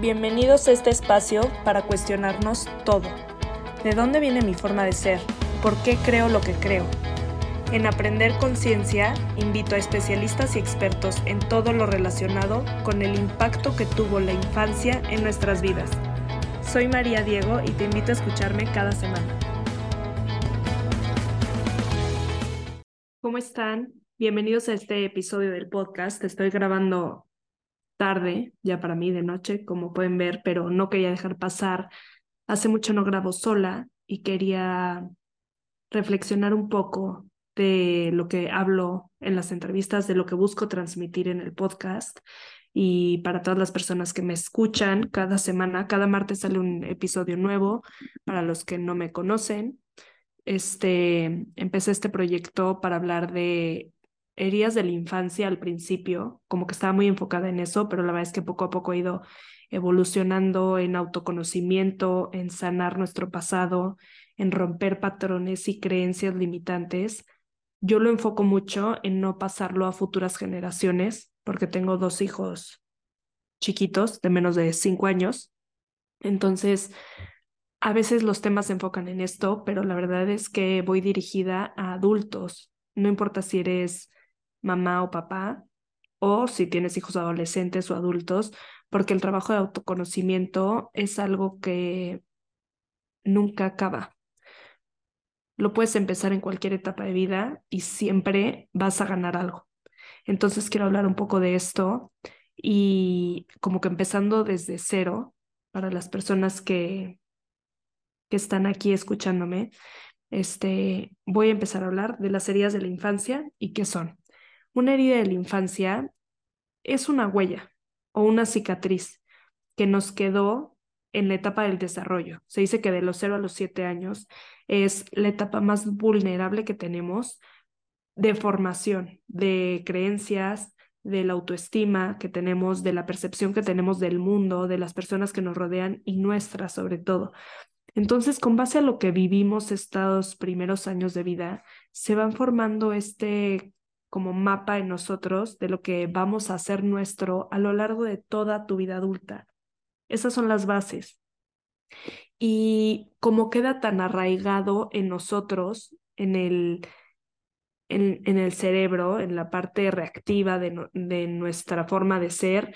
Bienvenidos a este espacio para cuestionarnos todo. ¿De dónde viene mi forma de ser? ¿Por qué creo lo que creo? En Aprender Conciencia invito a especialistas y expertos en todo lo relacionado con el impacto que tuvo la infancia en nuestras vidas. Soy María Diego y te invito a escucharme cada semana. ¿Cómo están? Bienvenidos a este episodio del podcast. Estoy grabando tarde, ya para mí de noche, como pueden ver, pero no quería dejar pasar. Hace mucho no grabo sola y quería reflexionar un poco de lo que hablo en las entrevistas, de lo que busco transmitir en el podcast. Y para todas las personas que me escuchan, cada semana, cada martes sale un episodio nuevo. Para los que no me conocen, este, empecé este proyecto para hablar de heridas de la infancia al principio, como que estaba muy enfocada en eso, pero la verdad es que poco a poco he ido evolucionando en autoconocimiento, en sanar nuestro pasado, en romper patrones y creencias limitantes. Yo lo enfoco mucho en no pasarlo a futuras generaciones, porque tengo dos hijos chiquitos de menos de cinco años. Entonces, a veces los temas se enfocan en esto, pero la verdad es que voy dirigida a adultos. No importa si eres mamá o papá, o si tienes hijos adolescentes o adultos, porque el trabajo de autoconocimiento es algo que nunca acaba. Lo puedes empezar en cualquier etapa de vida y siempre vas a ganar algo. Entonces quiero hablar un poco de esto y como que empezando desde cero para las personas que, que están aquí escuchándome, este, voy a empezar a hablar de las heridas de la infancia y qué son. Una herida de la infancia es una huella o una cicatriz que nos quedó en la etapa del desarrollo. Se dice que de los 0 a los 7 años es la etapa más vulnerable que tenemos de formación, de creencias, de la autoestima que tenemos, de la percepción que tenemos del mundo, de las personas que nos rodean y nuestra sobre todo. Entonces, con base a lo que vivimos estos primeros años de vida, se van formando este como mapa en nosotros de lo que vamos a hacer nuestro a lo largo de toda tu vida adulta. Esas son las bases. Y como queda tan arraigado en nosotros, en el, en, en el cerebro, en la parte reactiva de, de nuestra forma de ser,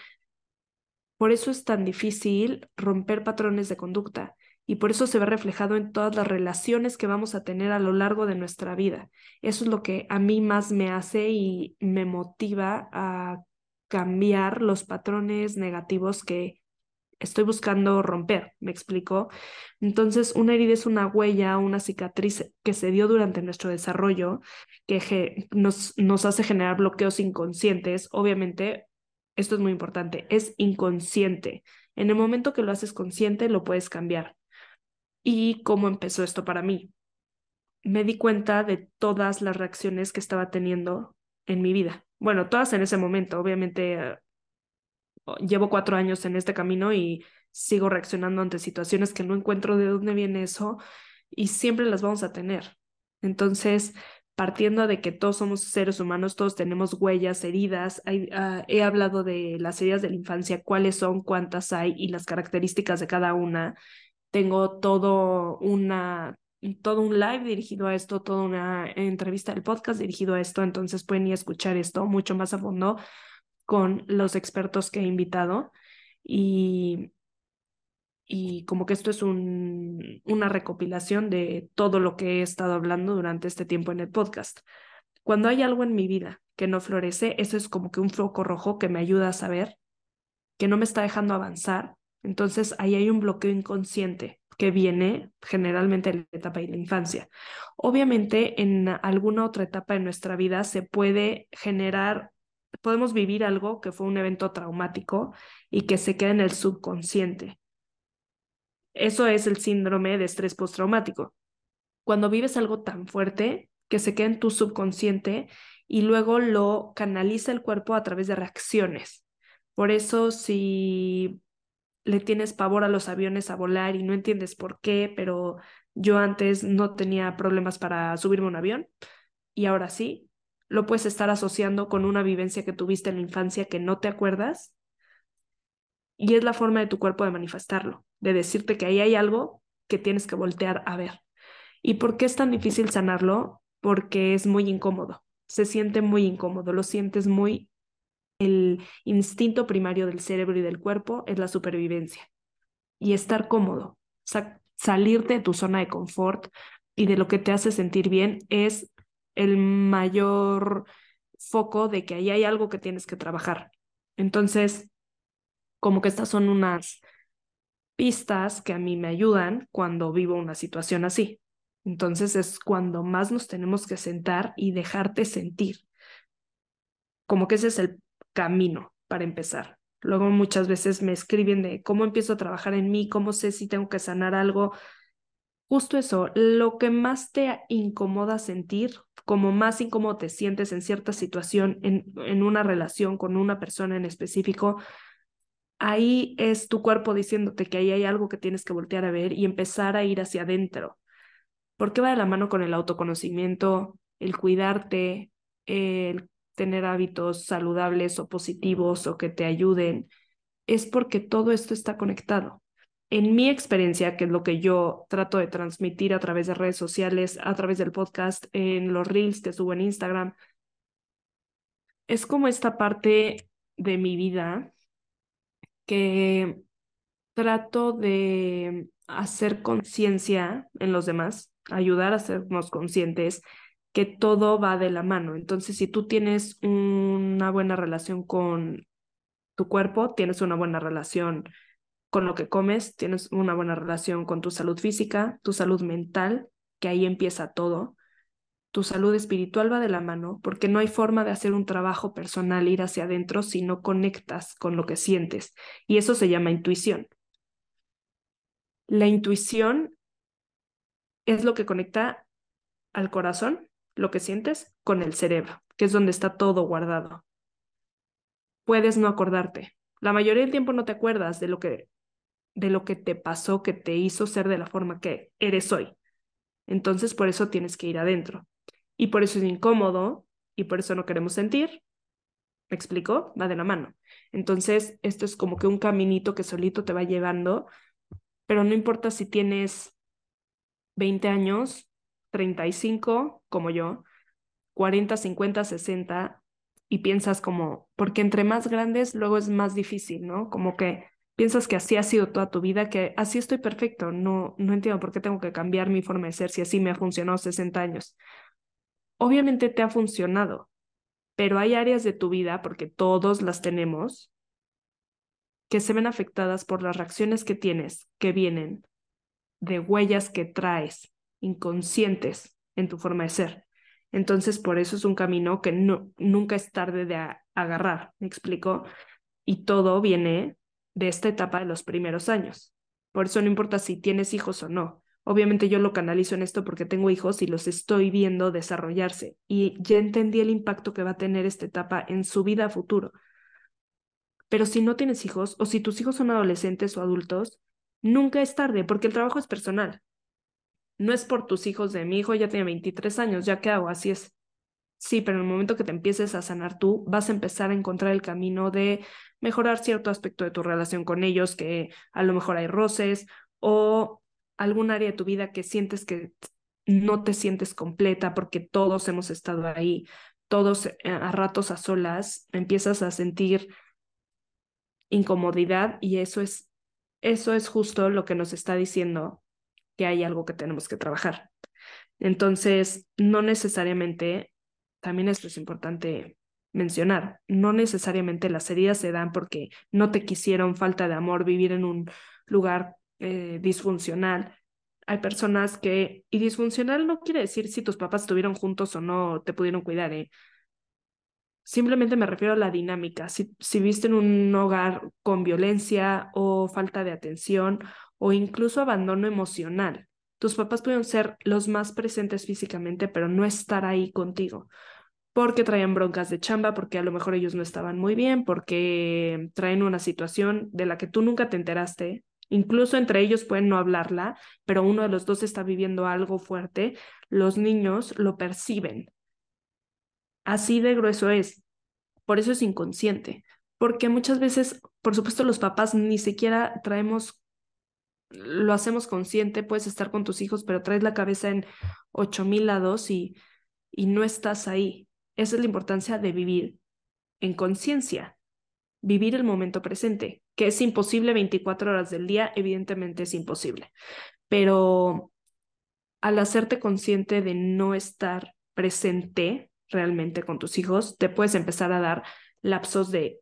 por eso es tan difícil romper patrones de conducta y por eso se ve reflejado en todas las relaciones que vamos a tener a lo largo de nuestra vida. Eso es lo que a mí más me hace y me motiva a cambiar los patrones negativos que estoy buscando romper, me explico. Entonces, una herida es una huella, una cicatriz que se dio durante nuestro desarrollo, que nos, nos hace generar bloqueos inconscientes. Obviamente, esto es muy importante, es inconsciente. En el momento que lo haces consciente, lo puedes cambiar y cómo empezó esto para mí. Me di cuenta de todas las reacciones que estaba teniendo en mi vida. Bueno, todas en ese momento. Obviamente eh, llevo cuatro años en este camino y sigo reaccionando ante situaciones que no encuentro de dónde viene eso y siempre las vamos a tener. Entonces, partiendo de que todos somos seres humanos, todos tenemos huellas, heridas. Ah, he hablado de las heridas de la infancia, cuáles son, cuántas hay y las características de cada una tengo todo una todo un live dirigido a esto, toda una entrevista del podcast dirigido a esto, entonces pueden ir a escuchar esto mucho más a fondo con los expertos que he invitado y, y como que esto es un, una recopilación de todo lo que he estado hablando durante este tiempo en el podcast. Cuando hay algo en mi vida que no florece, eso es como que un foco rojo que me ayuda a saber que no me está dejando avanzar entonces ahí hay un bloqueo inconsciente que viene generalmente en la etapa de la infancia. Obviamente en alguna otra etapa de nuestra vida se puede generar, podemos vivir algo que fue un evento traumático y que se queda en el subconsciente. Eso es el síndrome de estrés postraumático. Cuando vives algo tan fuerte que se queda en tu subconsciente y luego lo canaliza el cuerpo a través de reacciones. Por eso si le tienes pavor a los aviones a volar y no entiendes por qué, pero yo antes no tenía problemas para subirme a un avión y ahora sí, lo puedes estar asociando con una vivencia que tuviste en la infancia que no te acuerdas Y es la forma de tu cuerpo de manifestarlo, de decirte que ahí hay algo que tienes que voltear a ver. ¿Y por qué es tan difícil sanarlo? Porque es muy incómodo, se siente muy incómodo, lo sientes muy... El instinto primario del cerebro y del cuerpo es la supervivencia y estar cómodo, salirte de tu zona de confort y de lo que te hace sentir bien es el mayor foco de que ahí hay algo que tienes que trabajar. Entonces, como que estas son unas pistas que a mí me ayudan cuando vivo una situación así. Entonces es cuando más nos tenemos que sentar y dejarte sentir. Como que ese es el camino para empezar. Luego muchas veces me escriben de cómo empiezo a trabajar en mí, cómo sé si tengo que sanar algo. Justo eso, lo que más te incomoda sentir, como más incómodo te sientes en cierta situación, en, en una relación con una persona en específico, ahí es tu cuerpo diciéndote que ahí hay algo que tienes que voltear a ver y empezar a ir hacia adentro. Porque va de la mano con el autoconocimiento, el cuidarte, el tener hábitos saludables o positivos o que te ayuden. Es porque todo esto está conectado. En mi experiencia, que es lo que yo trato de transmitir a través de redes sociales, a través del podcast, en los reels que subo en Instagram, es como esta parte de mi vida que trato de hacer conciencia en los demás, ayudar a hacernos conscientes que todo va de la mano. Entonces, si tú tienes una buena relación con tu cuerpo, tienes una buena relación con lo que comes, tienes una buena relación con tu salud física, tu salud mental, que ahí empieza todo. Tu salud espiritual va de la mano porque no hay forma de hacer un trabajo personal, ir hacia adentro si no conectas con lo que sientes. Y eso se llama intuición. La intuición es lo que conecta al corazón, lo que sientes, con el cerebro, que es donde está todo guardado. Puedes no acordarte. La mayoría del tiempo no te acuerdas de lo que de lo que te pasó que te hizo ser de la forma que eres hoy. Entonces, por eso tienes que ir adentro. Y por eso es incómodo y por eso no queremos sentir. ¿Me explico? Va de la mano. Entonces, esto es como que un caminito que solito te va llevando, pero no importa si tienes 20 años, 35 como yo, 40, 50, 60 y piensas como, porque entre más grandes luego es más difícil, ¿no? Como que piensas que así ha sido toda tu vida, que así estoy perfecto, no, no entiendo por qué tengo que cambiar mi forma de ser si así me ha funcionado 60 años obviamente te ha funcionado, pero hay áreas de tu vida, porque todos las tenemos, que se ven afectadas por las reacciones que tienes, que vienen de huellas que traes inconscientes en tu forma de ser. Entonces, por eso es un camino que nunca es tarde de agarrar, ¿me explico? Y todo viene de esta etapa de los primeros años. Por eso no importa si tienes hijos o no, Obviamente yo lo canalizo en esto porque tengo hijos y los estoy viendo desarrollarse y ya entendí el impacto que va a tener esta etapa en su vida futuro. Pero si no tienes hijos o si tus hijos son adolescentes o adultos, nunca es tarde porque el trabajo es personal. No es por tus hijos de mi hijo ya tiene 23 años, ya qué hago, así es. Sí, pero en el momento que te empieces a sanar tú, vas a empezar a encontrar el camino de mejorar cierto aspecto de tu relación con ellos, que a lo mejor hay roces o algún área de tu vida que sientes que no te sientes completa porque todos hemos estado ahí, todos eh, a ratos a solas, empiezas a sentir incomodidad y eso es eso es justo lo que nos está diciendo que hay algo que tenemos que trabajar. Entonces, no necesariamente, también esto es importante mencionar, no necesariamente las heridas se dan porque no te quisieron falta de amor, vivir en un lugar eh, disfuncional. Hay personas que, y disfuncional no quiere decir si tus papás estuvieron juntos o no te pudieron cuidar, ¿eh? Simplemente me refiero a la dinámica. Si, si viste en un hogar con violencia o falta de atención o incluso abandono emocional, tus papás pudieron ser los más presentes físicamente, pero no estar ahí contigo porque traían broncas de chamba, porque a lo mejor ellos no estaban muy bien, porque traen una situación de la que tú nunca te enteraste Incluso entre ellos pueden no hablarla, pero uno de los dos está viviendo algo fuerte, los niños lo perciben. Así de grueso es. Por eso es inconsciente, porque muchas veces, por supuesto, los papás ni siquiera traemos, lo hacemos consciente, puedes estar con tus hijos, pero traes la cabeza en ocho mil lados y, y no estás ahí. Esa es la importancia de vivir en conciencia, vivir el momento presente, que es imposible 24 horas del día, evidentemente es imposible, pero al hacerte consciente de no estar presente realmente con tus hijos, te puedes empezar a dar lapsos de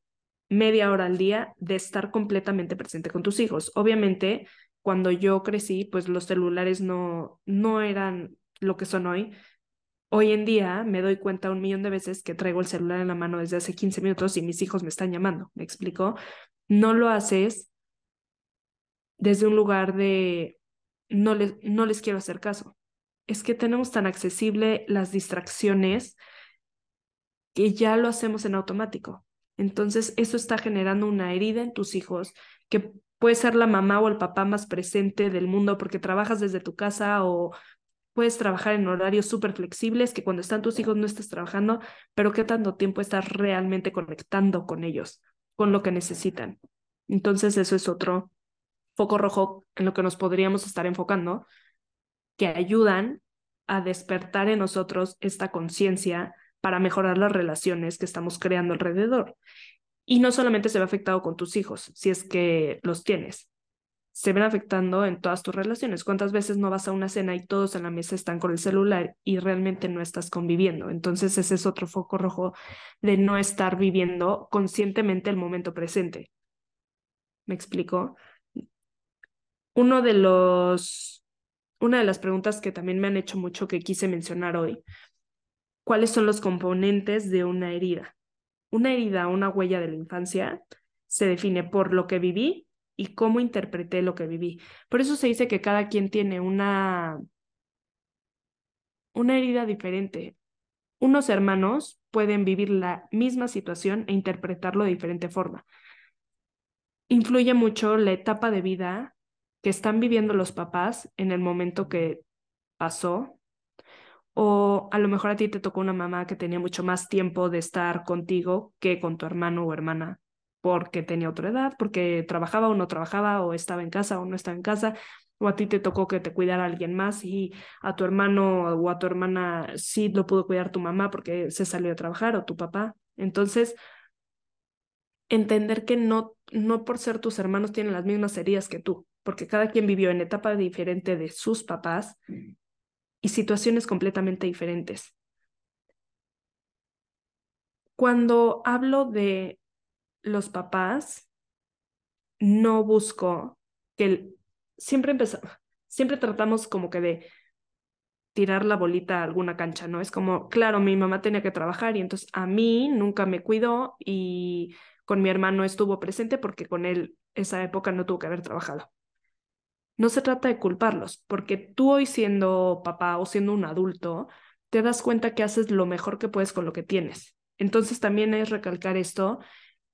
media hora al día de estar completamente presente con tus hijos. Obviamente, cuando yo crecí, pues los celulares no, no eran lo que son hoy. Hoy en día me doy cuenta un millón de veces que traigo el celular en la mano desde hace 15 minutos y mis hijos me están llamando. ¿Me explico? No lo haces desde un lugar de no les, no les quiero hacer caso. Es que tenemos tan accesible las distracciones que ya lo hacemos en automático. Entonces, eso está generando una herida en tus hijos que puede ser la mamá o el papá más presente del mundo porque trabajas desde tu casa o puedes trabajar en horarios súper flexibles que cuando están tus hijos no estás trabajando, pero qué tanto tiempo estás realmente conectando con ellos, con lo que necesitan. Entonces, eso es otro foco rojo en lo que nos podríamos estar enfocando, que ayudan a despertar en nosotros esta conciencia para mejorar las relaciones que estamos creando alrededor. Y no solamente se ve afectado con tus hijos, si es que los tienes, se ven afectando en todas tus relaciones. ¿Cuántas veces no vas a una cena y todos en la mesa están con el celular y realmente no estás conviviendo? Entonces ese es otro foco rojo de no estar viviendo conscientemente el momento presente. ¿Me explico? Uno de los, una de las preguntas que también me han hecho mucho que quise mencionar hoy cuáles son los componentes de una herida. Una herida, una huella de la infancia, se define por lo que viví y cómo interpreté lo que viví. Por eso se dice que cada quien tiene una, una herida diferente. Unos hermanos pueden vivir la misma situación e interpretarlo de diferente forma. Influye mucho la etapa de vida que están viviendo los papás en el momento que pasó o a lo mejor a ti te tocó una mamá que tenía mucho más tiempo de estar contigo que con tu hermano o hermana, porque tenía otra edad, porque trabajaba o no trabajaba, o estaba en casa o no estaba en casa, o a ti te tocó que te cuidara alguien más y a tu hermano o a tu hermana sí lo pudo cuidar tu mamá porque se salió a trabajar o tu papá. Entonces, entender que no, no por ser tus hermanos tienen las mismas heridas que tú, porque cada quien vivió en etapa diferente de sus papás y situaciones completamente diferentes. Cuando hablo de los papás, no busco que siempre empezamos, siempre tratamos como que de tirar la bolita a alguna cancha, ¿no? Es como, claro, mi mamá tenía que trabajar y entonces a mí nunca me cuidó y con mi hermano estuvo presente porque con él esa época no tuvo que haber trabajado no se trata de culparlos, porque tú hoy siendo papá o siendo un adulto, te das cuenta que haces lo mejor que puedes con lo que tienes. Entonces también es recalcar esto,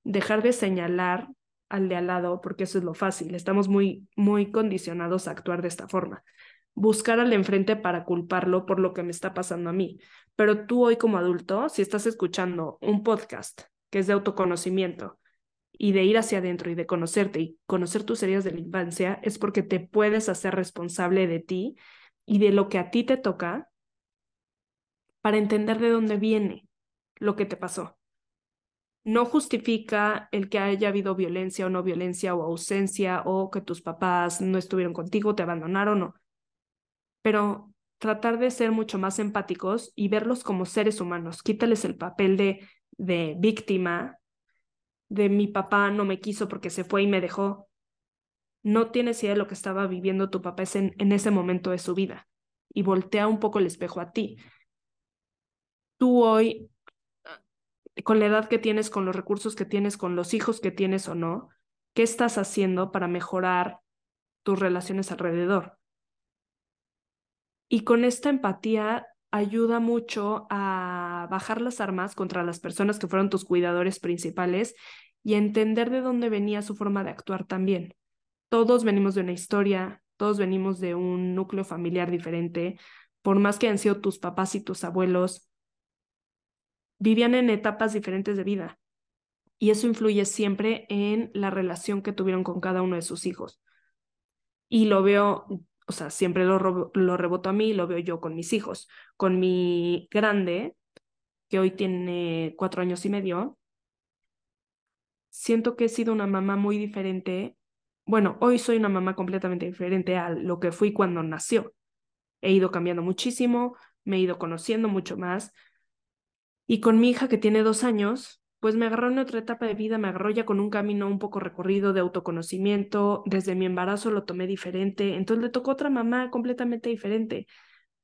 dejar de señalar al de al lado, porque eso es lo fácil, estamos muy, muy condicionados a actuar de esta forma. Buscar al enfrente para culparlo por lo que me está pasando a mí. Pero tú hoy como adulto, si estás escuchando un podcast que es de autoconocimiento, y de ir hacia adentro y de conocerte y conocer tus heridas de la infancia es porque te puedes hacer responsable de ti y de lo que a ti te toca para entender de dónde viene lo que te pasó. No justifica el que haya habido violencia o no violencia o ausencia o que tus papás no estuvieron contigo, te abandonaron o... Pero tratar de ser mucho más empáticos y verlos como seres humanos. Quítales el papel de, de víctima de mi papá no me quiso porque se fue y me dejó. No tienes idea de lo que estaba viviendo tu papá en, en ese momento de su vida. Y voltea un poco el espejo a ti. Tú hoy, con la edad que tienes, con los recursos que tienes, con los hijos que tienes o no, ¿qué estás haciendo para mejorar tus relaciones alrededor? Y con esta empatía ayuda mucho a bajar las armas contra las personas que fueron tus cuidadores principales y entender de dónde venía su forma de actuar también. Todos venimos de una historia, todos venimos de un núcleo familiar diferente, por más que hayan sido tus papás y tus abuelos, vivían en etapas diferentes de vida. Y eso influye siempre en la relación que tuvieron con cada uno de sus hijos. Y lo veo, o sea, siempre lo, reboto a mí, lo veo yo con mis hijos. Con mi grande, que hoy tiene cuatro años y medio, siento que he sido una mamá muy diferente. Bueno, hoy soy una mamá completamente diferente a lo que fui cuando nació. He ido cambiando muchísimo, me he ido conociendo mucho más. Y con mi hija que tiene dos años, pues me agarró en otra etapa de vida, me agarró ya con un camino un poco recorrido de autoconocimiento. Desde mi embarazo lo tomé diferente, entonces le tocó otra mamá completamente diferente.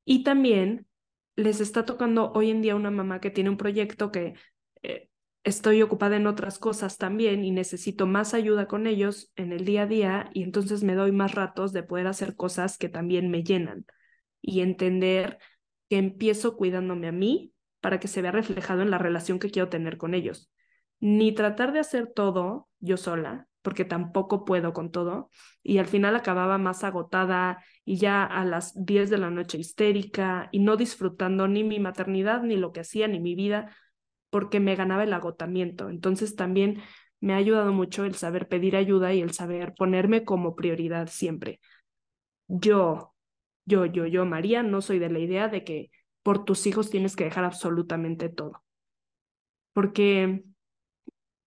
Y también les está tocando hoy en día una mamá que tiene un proyecto que eh, estoy ocupada en otras cosas también y necesito más ayuda con ellos en el día a día y entonces me doy más ratos de poder hacer cosas que también me llenan y entender que empiezo cuidándome a mí para que se vea reflejado en la relación que quiero tener con ellos. Ni tratar de hacer todo yo sola, porque tampoco puedo con todo, y al final acababa más agotada y ya a las 10 de la noche histérica y no disfrutando ni mi maternidad, ni lo que hacía, ni mi vida, porque me ganaba el agotamiento. Entonces también me ha ayudado mucho el saber pedir ayuda y el saber ponerme como prioridad siempre. Yo, yo, yo, yo, María, no soy de la idea de que por tus hijos tienes que dejar absolutamente todo. Porque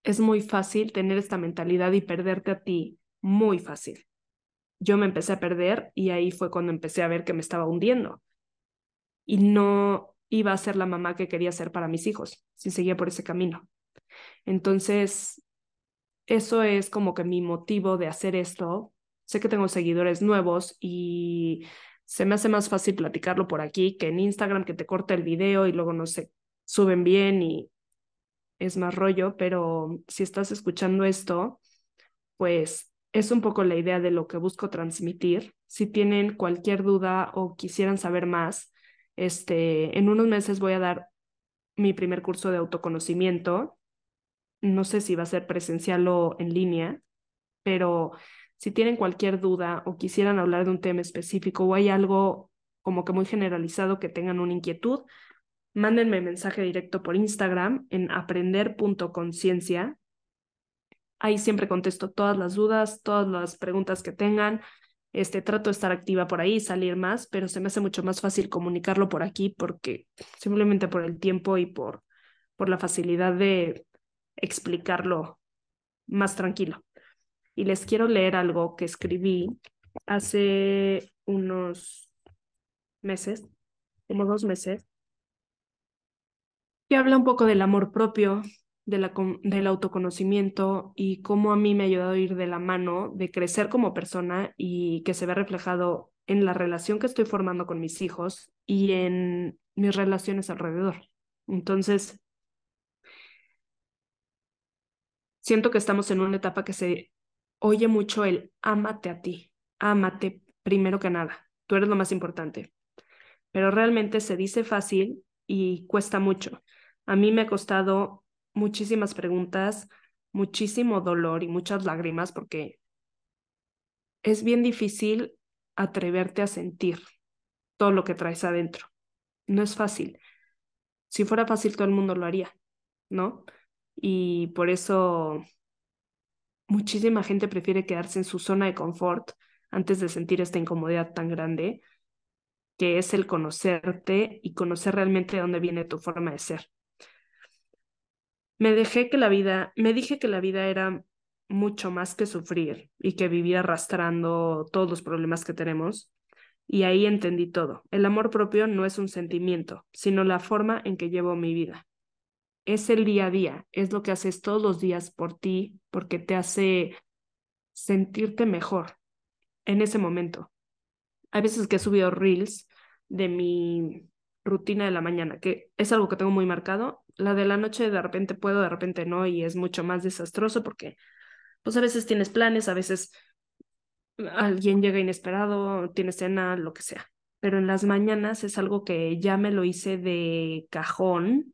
es muy fácil tener esta mentalidad y perderte a ti, muy fácil. Yo me empecé a perder y ahí fue cuando empecé a ver que me estaba hundiendo. Y no, iba a ser la mamá que quería ser para mis hijos, si seguía por ese camino. Entonces, eso es como que mi motivo de hacer esto. Sé que tengo seguidores nuevos y se me hace más fácil platicarlo por aquí que en Instagram, que te corta el video y luego no se suben bien y es más rollo, pero si estás escuchando esto, pues es un poco la idea de lo que busco transmitir. Si tienen cualquier duda o quisieran saber más, este, en unos meses voy a dar mi primer curso de autoconocimiento. No sé si va a ser presencial o en línea, pero si tienen cualquier duda o quisieran hablar de un tema específico o hay algo como que muy generalizado que tengan una inquietud, mándenme mensaje directo por Instagram en aprender.conciencia. Ahí siempre contesto todas las dudas, todas las preguntas que tengan. Este, trato de estar activa por ahí, salir más, pero se me hace mucho más fácil comunicarlo por aquí porque simplemente por el tiempo y por, por la facilidad de explicarlo más tranquilo. Y les quiero leer algo que escribí hace unos meses, como dos meses, que habla un poco del amor propio, de la, del autoconocimiento y cómo a mí me ha ayudado a ir de la mano de crecer como persona y que se ve reflejado en la relación que estoy formando con mis hijos y en mis relaciones alrededor. Entonces, siento que estamos en una etapa que se oye mucho el ámate a ti, ámate primero que nada, tú eres lo más importante, pero realmente se dice fácil y cuesta mucho. A mí me ha costado muchísimas preguntas, muchísimo dolor y muchas lágrimas porque es bien difícil atreverte a sentir todo lo que traes adentro. No es fácil. Si fuera fácil, todo el mundo lo haría, ¿no? Y por eso muchísima gente prefiere quedarse en su zona de confort antes de sentir esta incomodidad tan grande, que es el conocerte y conocer realmente de dónde viene tu forma de ser me dejé que la vida, me dije que la vida era mucho más que sufrir y que vivir arrastrando todos los problemas que tenemos. Y ahí entendí todo. El amor propio no es un sentimiento, sino la forma en que llevo mi vida. Es el día a día, es lo que haces todos los días por ti, porque te hace sentirte mejor en ese momento. Hay veces que he subido reels de mi rutina de la mañana, que es algo que tengo muy marcado. La de la noche de repente puedo, de repente no, y es mucho más desastroso porque pues a veces tienes planes, a veces alguien llega inesperado, tienes cena, lo que sea. Pero en las mañanas es algo que ya me lo hice de cajón.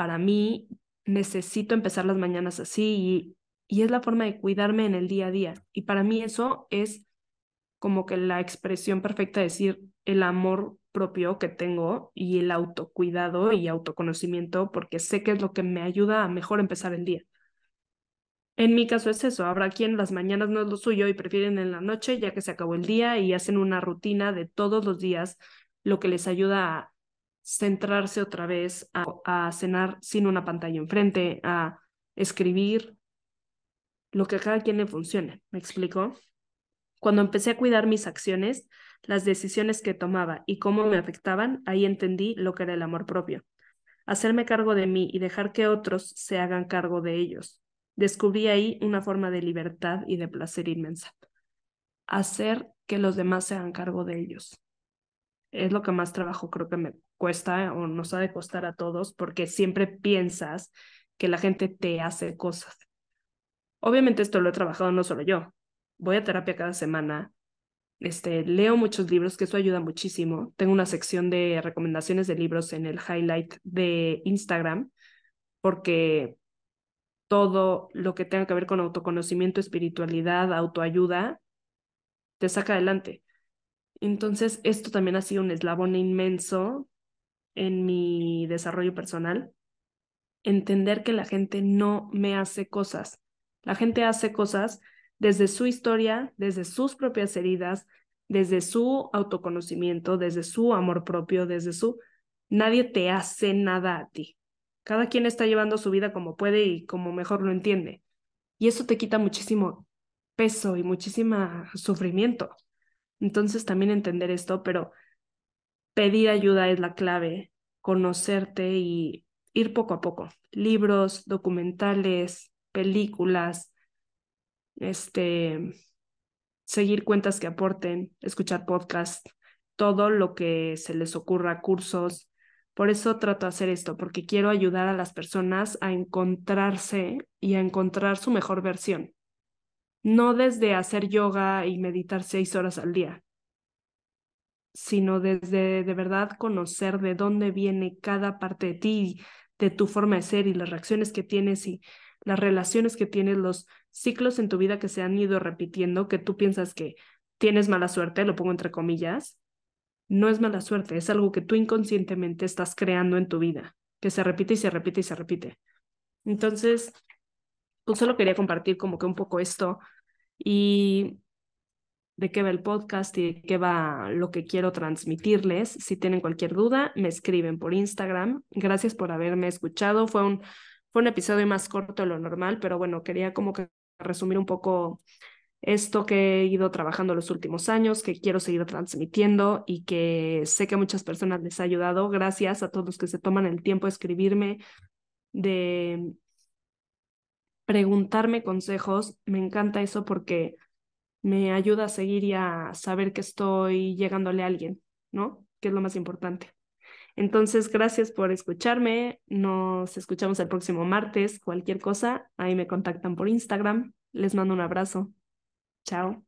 Para mí necesito empezar las mañanas así y, y es la forma de cuidarme en el día a día. Y para mí eso es como que la expresión perfecta de decir el amor propio que tengo y el autocuidado y autoconocimiento, porque sé que es lo que me ayuda a mejor empezar el día. En mi caso es eso, habrá quien las mañanas no es lo suyo y prefieren en la noche ya que se acabó el día y hacen una rutina de todos los días, lo que les ayuda a centrarse otra vez, a, cenar sin una pantalla enfrente, a escribir, lo que a cada quien le funcione. ¿Me explico? Cuando empecé a cuidar mis acciones, las decisiones que tomaba y cómo me afectaban, ahí entendí lo que era el amor propio. Hacerme cargo de mí y dejar que otros se hagan cargo de ellos. Descubrí ahí una forma de libertad y de placer inmensa. Hacer que los demás se hagan cargo de ellos. Es lo que más trabajo creo que me cuesta o nos ha de costar a todos porque siempre piensas que la gente te hace cosas. Obviamente esto lo he trabajado no solo yo. Voy a terapia cada semana. Este, leo muchos libros, que eso ayuda muchísimo. Tengo una sección de recomendaciones de libros en el highlight de Instagram, porque todo lo que tenga que ver con autoconocimiento, espiritualidad, autoayuda, te saca adelante. Entonces, esto también ha sido un eslabón inmenso en mi desarrollo personal. Entender que la gente no me hace cosas. La gente hace cosas desde su historia, desde sus propias heridas, desde su autoconocimiento, desde su amor propio, desde su... Nadie te hace nada a ti. Cada quien está llevando su vida como puede y como mejor lo entiende. Y eso te quita muchísimo peso y muchísimo sufrimiento. Entonces también entender esto, pero pedir ayuda es la clave, conocerte y ir poco a poco. Libros, documentales, películas, este, seguir cuentas que aporten, escuchar podcasts, todo lo que se les ocurra, cursos. Por eso trato de hacer esto, porque quiero ayudar a las personas a encontrarse y a encontrar su mejor versión. No desde hacer yoga y meditar seis horas al día, sino desde de verdad conocer de dónde viene cada parte de ti, de tu forma de ser y las reacciones que tienes y las relaciones que tienes, los ciclos en tu vida que se han ido repitiendo, que tú piensas que tienes mala suerte, lo pongo entre comillas, no es mala suerte, es algo que tú inconscientemente estás creando en tu vida, que se repite y se repite y se repite. Entonces, pues solo quería compartir como que un poco esto y de qué va el podcast y de qué va lo que quiero transmitirles. Si tienen cualquier duda, me escriben por Instagram. Gracias por haberme escuchado. Fue un fue un episodio más corto de lo normal, pero bueno, quería como que resumir un poco esto que he ido trabajando los últimos años, que quiero seguir transmitiendo y que sé que muchas personas les ha ayudado. Gracias a todos los que se toman el tiempo de escribirme, de preguntarme consejos. Me encanta eso porque me ayuda a seguir y a saber que estoy llegándole a alguien, ¿no? Que es lo más importante. Entonces, gracias por escucharme. Nos escuchamos el próximo martes. Cualquier cosa, ahí me contactan por Instagram. Les mando un abrazo. Chao.